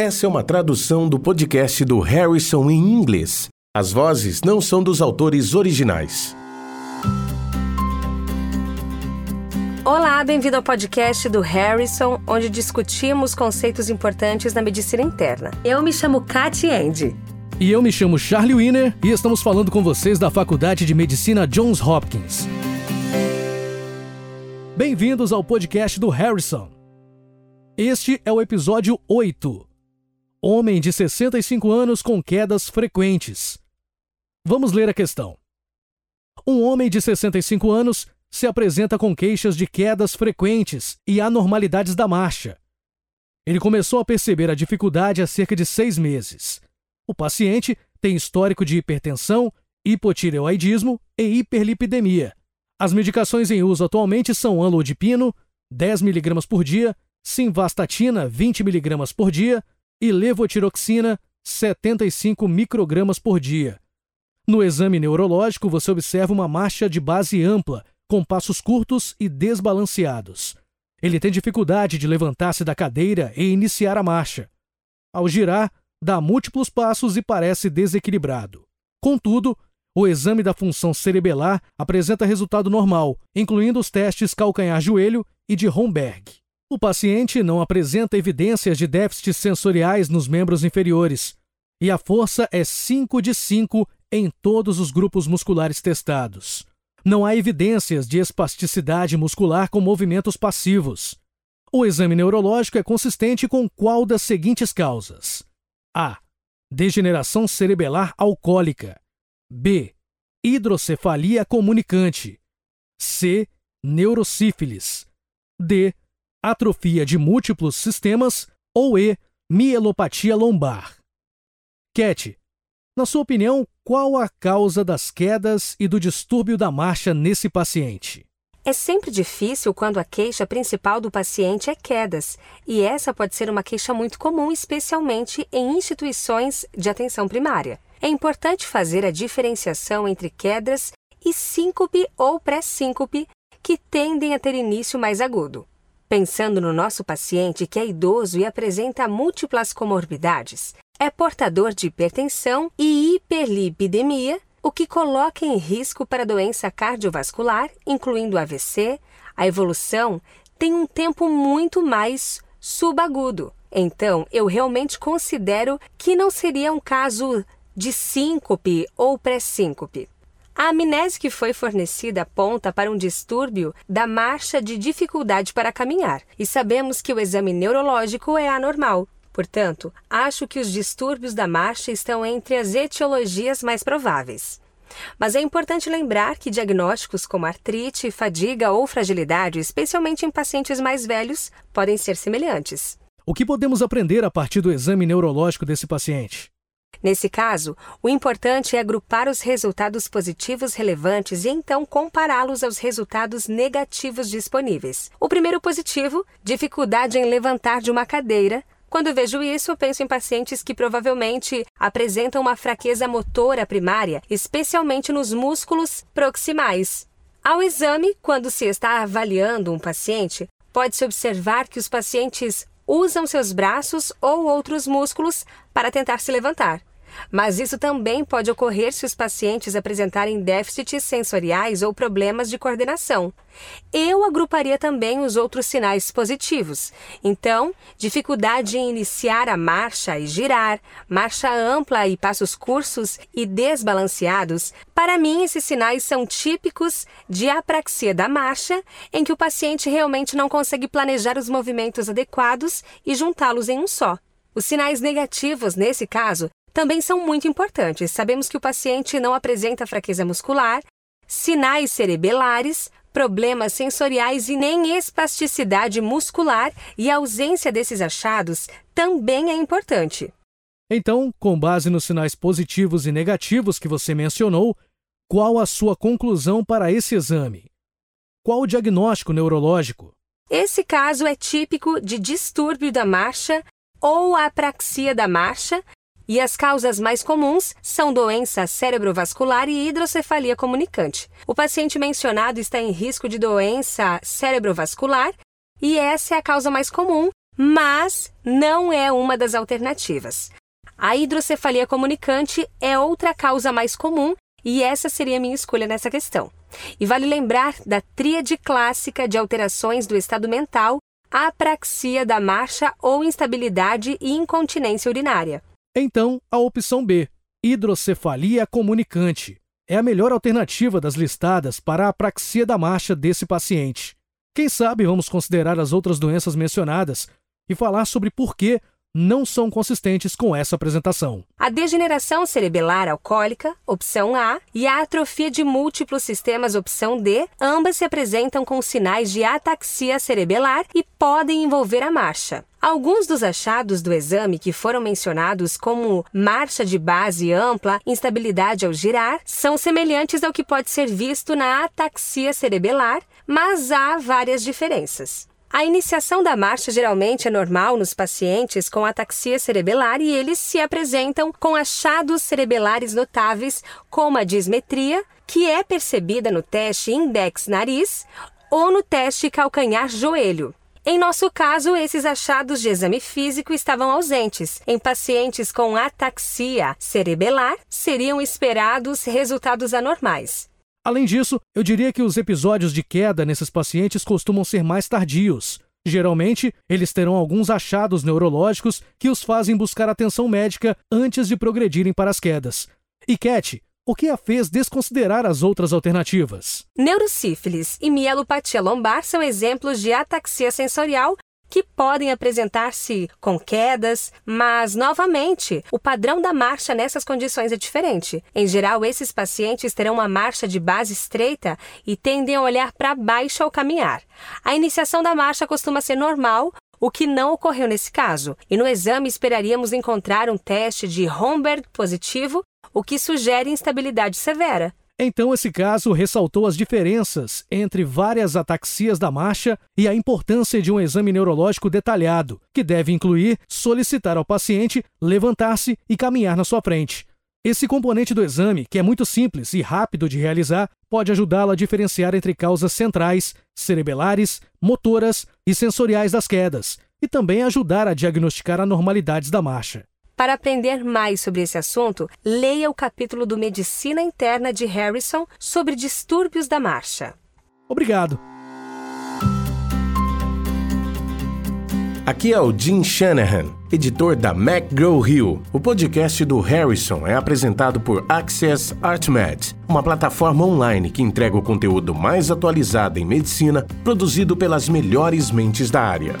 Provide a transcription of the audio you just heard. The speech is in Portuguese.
Essa é uma tradução do podcast do Harrison em inglês. As vozes não são dos autores originais. Olá, bem-vindo ao podcast do Harrison, onde discutimos conceitos importantes na medicina interna. Eu me chamo Katy Andy. E eu me chamo Charlie Wiener e estamos falando com vocês da Faculdade de Medicina Johns Hopkins. Bem-vindos ao podcast do Harrison. Este é o episódio 8. Homem de 65 anos com quedas frequentes. Vamos ler a questão. Um homem de 65 anos se apresenta com queixas de quedas frequentes e anormalidades da marcha. Ele começou a perceber a dificuldade há cerca de seis meses. O paciente tem histórico de hipertensão, hipotireoidismo e hiperlipidemia. As medicações em uso atualmente são amlodipino, 10 mg por dia, simvastatina, 20 mg por dia e levotiroxina, 75 microgramas por dia. No exame neurológico, você observa uma marcha de base ampla, com passos curtos e desbalanceados. Ele tem dificuldade de levantar-se da cadeira e iniciar a marcha. Ao girar, dá múltiplos passos e parece desequilibrado. Contudo, o exame da função cerebelar apresenta resultado normal, incluindo os testes calcanhar-joelho e de Romberg. O paciente não apresenta evidências de déficits sensoriais nos membros inferiores, e a força é 5 de 5 em todos os grupos musculares testados. Não há evidências de espasticidade muscular com movimentos passivos. O exame neurológico é consistente com qual das seguintes causas? A. Degeneração cerebelar alcoólica. B. Hidrocefalia comunicante. C. Neurosífilis. D. Atrofia de múltiplos sistemas. Ou E. Mielopatia lombar. Cat, na sua opinião, qual a causa das quedas e do distúrbio da marcha nesse paciente? É sempre difícil quando a queixa principal do paciente é quedas, e essa pode ser uma queixa muito comum, especialmente em instituições de atenção primária. É importante fazer a diferenciação entre quedas e síncope ou pré-síncope, que tendem a ter início mais agudo. Pensando no nosso paciente que é idoso e apresenta múltiplas comorbidades, é portador de hipertensão e hiperlipidemia, o que coloca em risco para doença cardiovascular, incluindo AVC, a evolução tem um tempo muito mais subagudo. Então, eu realmente considero que não seria um caso de síncope ou pré-síncope. A amnésia que foi fornecida aponta para um distúrbio da marcha de dificuldade para caminhar, e sabemos que o exame neurológico é anormal. Portanto, acho que os distúrbios da marcha estão entre as etiologias mais prováveis. Mas é importante lembrar que diagnósticos como artrite, fadiga ou fragilidade, especialmente em pacientes mais velhos, podem ser semelhantes. O que podemos aprender a partir do exame neurológico desse paciente? Nesse caso, o importante é agrupar os resultados positivos relevantes e então compará-los aos resultados negativos disponíveis. O primeiro positivo, dificuldade em levantar de uma cadeira, quando vejo isso, penso em pacientes que provavelmente apresentam uma fraqueza motora primária, especialmente nos músculos proximais. Ao exame, quando se está avaliando um paciente, pode-se observar que os pacientes usam seus braços ou outros músculos para tentar se levantar. Mas isso também pode ocorrer se os pacientes apresentarem déficits sensoriais ou problemas de coordenação. Eu agruparia também os outros sinais positivos. Então, dificuldade em iniciar a marcha e girar, marcha ampla e passos cursos e desbalanceados. Para mim, esses sinais são típicos de apraxia da marcha, em que o paciente realmente não consegue planejar os movimentos adequados e juntá-los em um só. Os sinais negativos, nesse caso, também são muito importantes. Sabemos que o paciente não apresenta fraqueza muscular, sinais cerebelares, problemas sensoriais e nem espasticidade muscular, e a ausência desses achados também é importante. Então, com base nos sinais positivos e negativos que você mencionou, qual a sua conclusão para esse exame? Qual o diagnóstico neurológico? Esse caso é típico de distúrbio da marcha ou apraxia da marcha, e as causas mais comuns são doença cerebrovascular e hidrocefalia comunicante. O paciente mencionado está em risco de doença cerebrovascular e essa é a causa mais comum, mas não é uma das alternativas. A hidrocefalia comunicante é outra causa mais comum e essa seria a minha escolha nessa questão. E vale lembrar da tríade clássica de alterações do estado mental, apraxia da marcha ou instabilidade e incontinência urinária. Então, a opção B, hidrocefalia comunicante, é a melhor alternativa das listadas para a apraxia da marcha desse paciente. Quem sabe vamos considerar as outras doenças mencionadas e falar sobre por que não são consistentes com essa apresentação. A degeneração cerebelar alcoólica, opção A, e a atrofia de múltiplos sistemas, opção D, ambas se apresentam com sinais de ataxia cerebelar e podem envolver a marcha. Alguns dos achados do exame que foram mencionados, como marcha de base ampla, instabilidade ao girar, são semelhantes ao que pode ser visto na ataxia cerebelar, mas há várias diferenças. A iniciação da marcha geralmente é normal nos pacientes com ataxia cerebelar e eles se apresentam com achados cerebelares notáveis, como a dismetria, que é percebida no teste index-nariz ou no teste calcanhar-joelho. Em nosso caso, esses achados de exame físico estavam ausentes. Em pacientes com ataxia cerebelar, seriam esperados resultados anormais. Além disso, eu diria que os episódios de queda nesses pacientes costumam ser mais tardios. Geralmente, eles terão alguns achados neurológicos que os fazem buscar atenção médica antes de progredirem para as quedas. E Cat, o que a fez desconsiderar as outras alternativas? Neurosífilis e mielopatia lombar são exemplos de ataxia sensorial que podem apresentar-se com quedas, mas, novamente, o padrão da marcha nessas condições é diferente. Em geral, esses pacientes terão uma marcha de base estreita e tendem a olhar para baixo ao caminhar. A iniciação da marcha costuma ser normal, o que não ocorreu nesse caso. E no exame esperaríamos encontrar um teste de Homberg positivo, o que sugere instabilidade severa. Então, esse caso ressaltou as diferenças entre várias ataxias da marcha e a importância de um exame neurológico detalhado, que deve incluir solicitar ao paciente levantar-se e caminhar na sua frente. Esse componente do exame, que é muito simples e rápido de realizar, pode ajudá-lo a diferenciar entre causas centrais, cerebelares, motoras e sensoriais das quedas, e também ajudar a diagnosticar anormalidades da marcha. Para aprender mais sobre esse assunto, leia o capítulo do Medicina Interna de Harrison sobre distúrbios da marcha. Obrigado. Aqui é o Jim Shanahan, editor da McGraw-Hill. O podcast do Harrison é apresentado por Access ArtMed, uma plataforma online que entrega o conteúdo mais atualizado em medicina, produzido pelas melhores mentes da área.